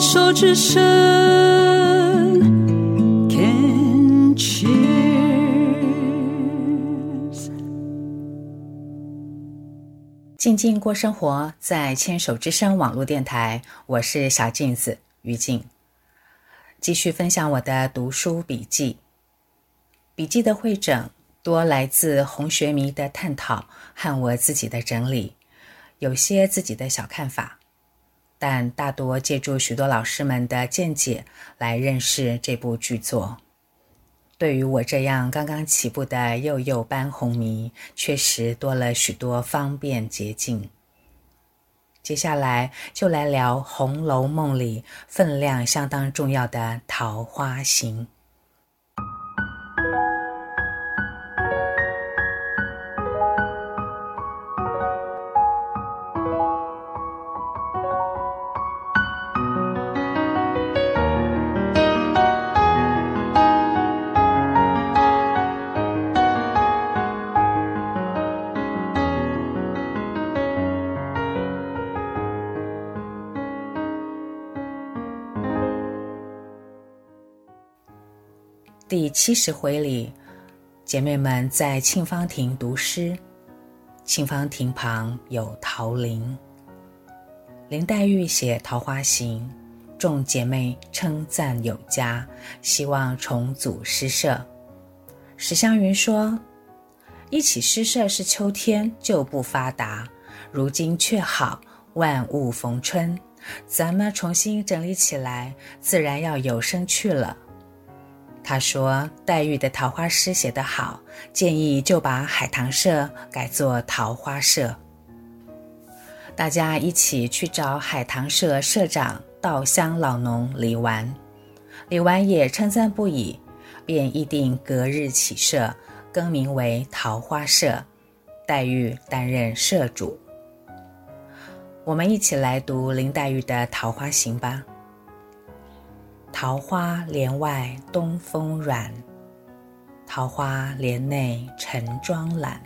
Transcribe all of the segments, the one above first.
手之声，Can cheers。静静过生活，在牵手之声网络电台，我是小镜子于静，继续分享我的读书笔记。笔记的汇整多来自红学迷的探讨和我自己的整理，有些自己的小看法。但大多借助许多老师们的见解来认识这部剧作，对于我这样刚刚起步的幼幼班红迷，确实多了许多方便捷径。接下来就来聊《红楼梦》里分量相当重要的《桃花行》。第七十回里，姐妹们在沁芳亭读诗，沁芳亭旁有桃林。林黛玉写《桃花行》，众姐妹称赞有加，希望重组诗社。史湘云说：“一起诗社是秋天就不发达，如今却好，万物逢春，咱们重新整理起来，自然要有生趣了。”他说：“黛玉的桃花诗写得好，建议就把海棠社改作桃花社。”大家一起去找海棠社社长稻香老农李纨，李纨也称赞不已，便议定隔日起社，更名为桃花社，黛玉担任社主。我们一起来读林黛玉的《桃花行》吧。桃花帘外东风软，桃花帘内晨妆懒。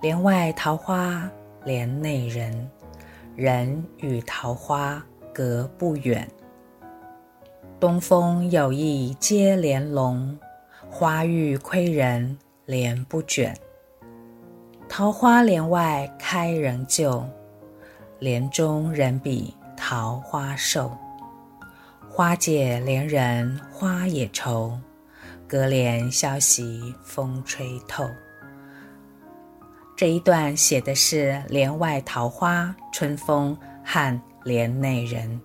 帘外桃花帘内人，人与桃花隔不远。东风有意接莲笼，花欲窥人帘不卷。桃花帘外开仍旧，帘中人比桃花瘦。花解怜人花也愁，隔帘消息风吹透。这一段写的是帘外桃花春风和帘内人。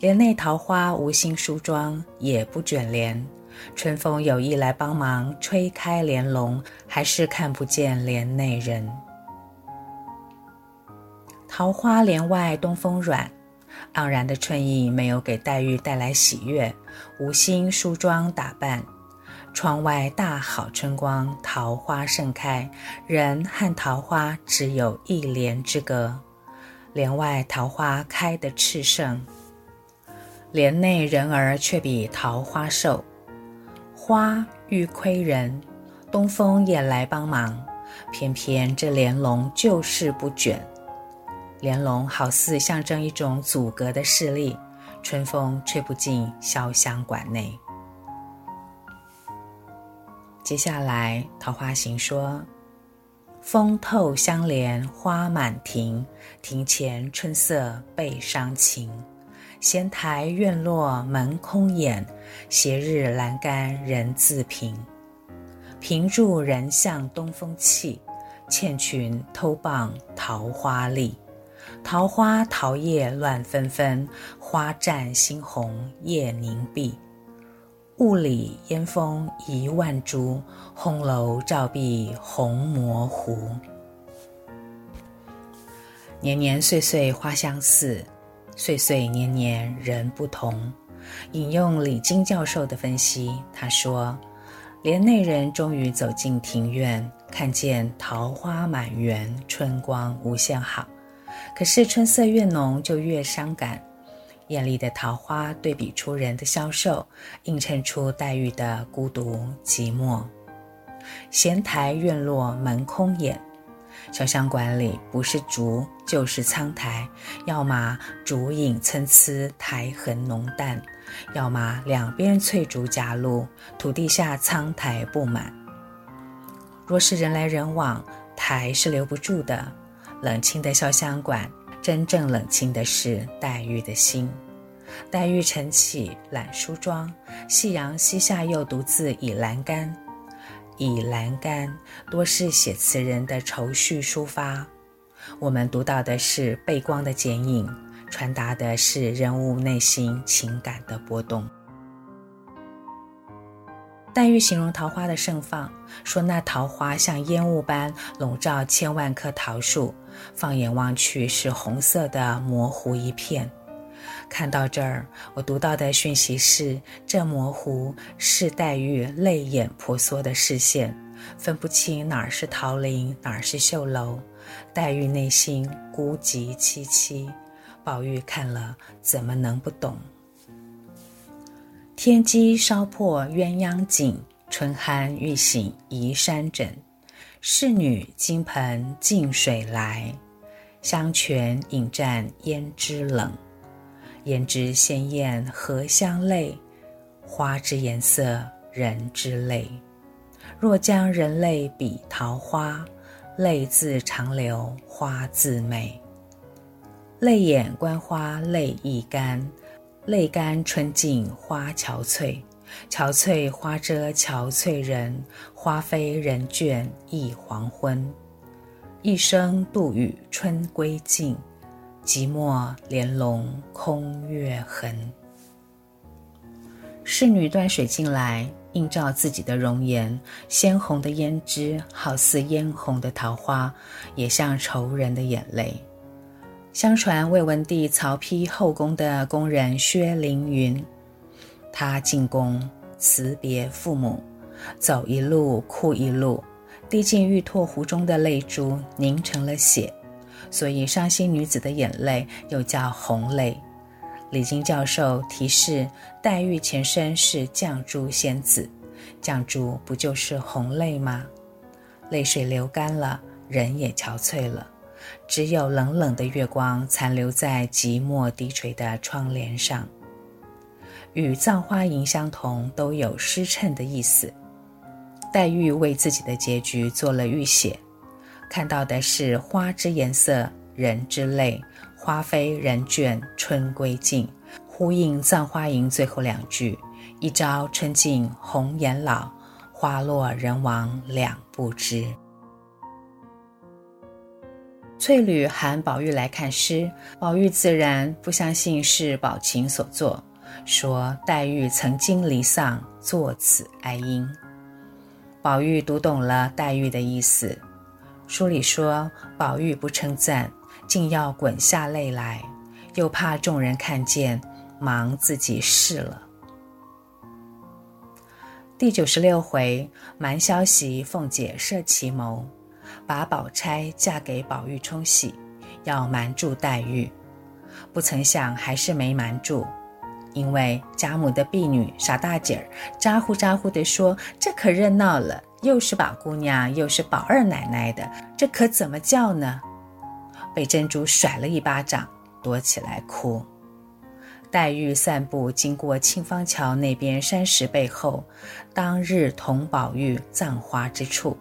帘内桃花无心梳妆，也不卷帘。春风有意来帮忙吹开帘笼，还是看不见帘内人。桃花帘外东风软。盎然的春意没有给黛玉带来喜悦，无心梳妆打扮。窗外大好春光，桃花盛开，人和桃花只有一帘之隔。帘外桃花开得炽盛，帘内人儿却比桃花瘦。花欲窥人，东风也来帮忙，偏偏这帘笼就是不卷。莲笼好似象征一种阻隔的势力，春风吹不进潇湘馆内。接下来，《桃花行》说：“风透香帘花满庭，庭前春色倍伤情。闲台院落门空掩，斜日阑干人自评。屏住人向东风起，倩裙偷傍桃花丽。”桃花桃叶乱纷纷，花绽猩红叶凝碧。雾里烟风一万株，红楼照壁红模糊。年年岁岁花相似，岁岁年年人不同。引用李菁教授的分析，他说：帘内人终于走进庭院，看见桃花满园，春光无限好。可是春色越浓，就越伤感。艳丽的桃花对比出人的消瘦，映衬出黛玉的孤独寂寞。闲台院落门空掩，小香馆里不是竹就是苍苔，要么竹影参差，苔痕浓淡；要么两边翠竹夹路，土地下苍苔布满。若是人来人往，苔是留不住的。冷清的潇湘馆，真正冷清的是黛玉的心。黛玉晨起懒梳妆，夕阳西下又独自倚栏杆。倚栏杆多是写词人的愁绪抒发，我们读到的是背光的剪影，传达的是人物内心情感的波动。黛玉形容桃花的盛放，说那桃花像烟雾般笼罩千万棵桃树，放眼望去是红色的模糊一片。看到这儿，我读到的讯息是：这模糊是黛玉泪眼婆娑的视线，分不清哪儿是桃林，哪儿是绣楼。黛玉内心孤寂凄凄，宝玉看了怎么能不懂？天机烧破鸳鸯锦，春酣欲醒移山枕。侍女金盆净水来，香泉饮蘸胭脂冷。胭脂鲜艳荷香泪，花之颜色人之泪。若将人泪比桃花，泪自长流花自美。泪眼观花泪亦干，泪干春尽花憔悴。憔悴花遮憔悴人，花飞人倦忆黄昏。一声杜宇春归尽。寂寞帘笼空月痕。侍女端水进来，映照自己的容颜，鲜红的胭脂好似嫣红的桃花，也像愁人的眼泪。相传魏文帝曹丕后宫的宫人薛凌云，他进宫辞别父母，走一路哭一路，滴进玉唾壶中的泪珠凝成了血。所以，伤心女子的眼泪又叫红泪。李菁教授提示，黛玉前身是绛珠仙子，绛珠不就是红泪吗？泪水流干了，人也憔悴了，只有冷冷的月光残留在寂寞低垂的窗帘上。与《葬花吟》相同，都有诗谶的意思。黛玉为自己的结局做了预写。看到的是花之颜色，人之泪，花飞人倦，春归尽，呼应《葬花吟》最后两句：“一朝春尽红颜老，花落人亡两不知。”翠缕喊宝玉来看诗，宝玉自然不相信是宝琴所作，说黛玉曾经离丧，作此哀音。宝玉读懂了黛玉的意思。书里说，宝玉不称赞，竟要滚下泪来，又怕众人看见，忙自己拭了。第九十六回，瞒消息凤姐设奇谋，把宝钗嫁给宝玉冲喜，要瞒住黛玉，不曾想还是没瞒住。因为贾母的婢女傻大姐儿咋呼咋呼地说：“这可热闹了，又是宝姑娘，又是宝二奶奶的，这可怎么叫呢？”被珍珠甩了一巴掌，躲起来哭。黛玉散步经过沁芳桥那边山石背后，当日同宝玉葬花之处，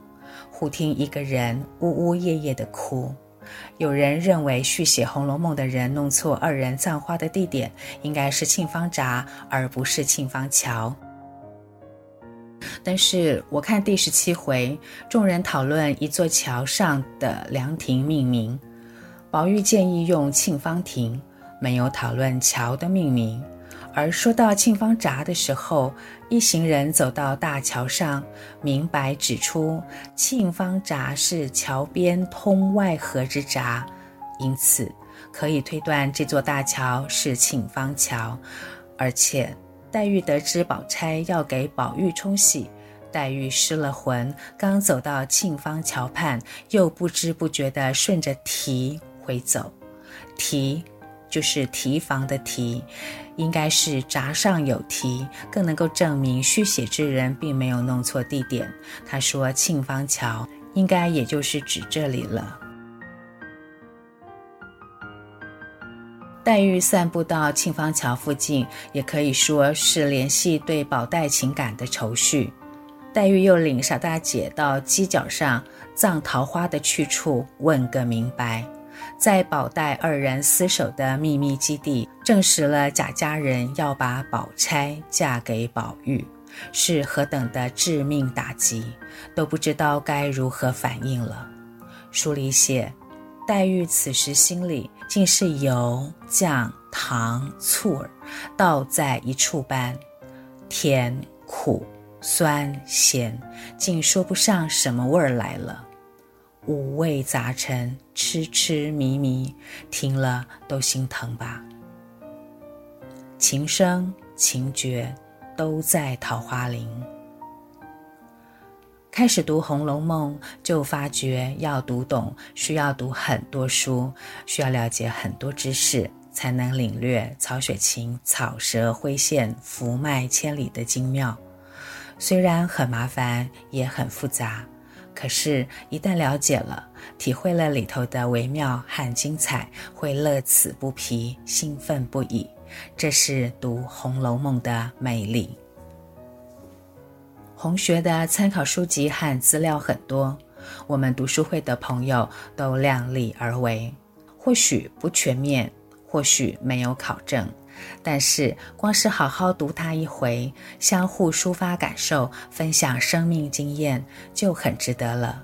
忽听一个人呜呜咽咽地哭。有人认为续写《红楼梦》的人弄错二人葬花的地点，应该是沁芳闸，而不是沁芳桥。但是我看第十七回，众人讨论一座桥上的凉亭命名，宝玉建议用沁芳亭，没有讨论桥的命名。而说到沁芳闸的时候，一行人走到大桥上，明白指出沁芳闸是桥边通外河之闸，因此可以推断这座大桥是沁芳桥。而且黛玉得知宝钗要给宝玉冲喜，黛玉失了魂，刚走到沁芳桥畔，又不知不觉地顺着堤回走，堤。就是提防的提，应该是闸上有提，更能够证明续写之人并没有弄错地点。他说沁芳桥，应该也就是指这里了。黛玉散步到沁芳桥附近，也可以说是联系对宝黛情感的愁绪。黛玉又领傻大姐到犄角上葬桃花的去处问个明白，在宝黛二人厮守的秘密基地，证实了贾家人要把宝钗嫁给宝玉，是何等的致命打击，都不知道该如何反应了。书里写。黛玉此时心里竟是油、酱、糖、醋儿倒在一处般，甜、苦、酸、咸，竟说不上什么味儿来了。五味杂陈，痴痴迷迷，听了都心疼吧。情生情绝，都在桃花林。开始读《红楼梦》，就发觉要读懂，需要读很多书，需要了解很多知识，才能领略曹雪芹草蛇灰线、伏脉千里的精妙。虽然很麻烦，也很复杂，可是，一旦了解了，体会了里头的微妙和精彩，会乐此不疲，兴奋不已。这是读《红楼梦》的魅力。红学的参考书籍和资料很多，我们读书会的朋友都量力而为，或许不全面，或许没有考证，但是光是好好读它一回，相互抒发感受，分享生命经验，就很值得了。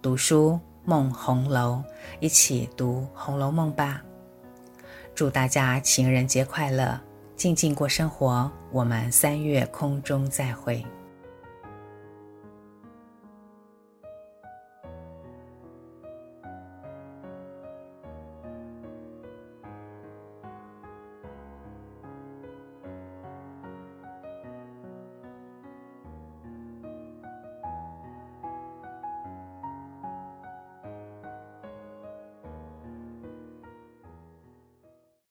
读书梦红楼，一起读《红楼梦》吧。祝大家情人节快乐，静静过生活。我们三月空中再会。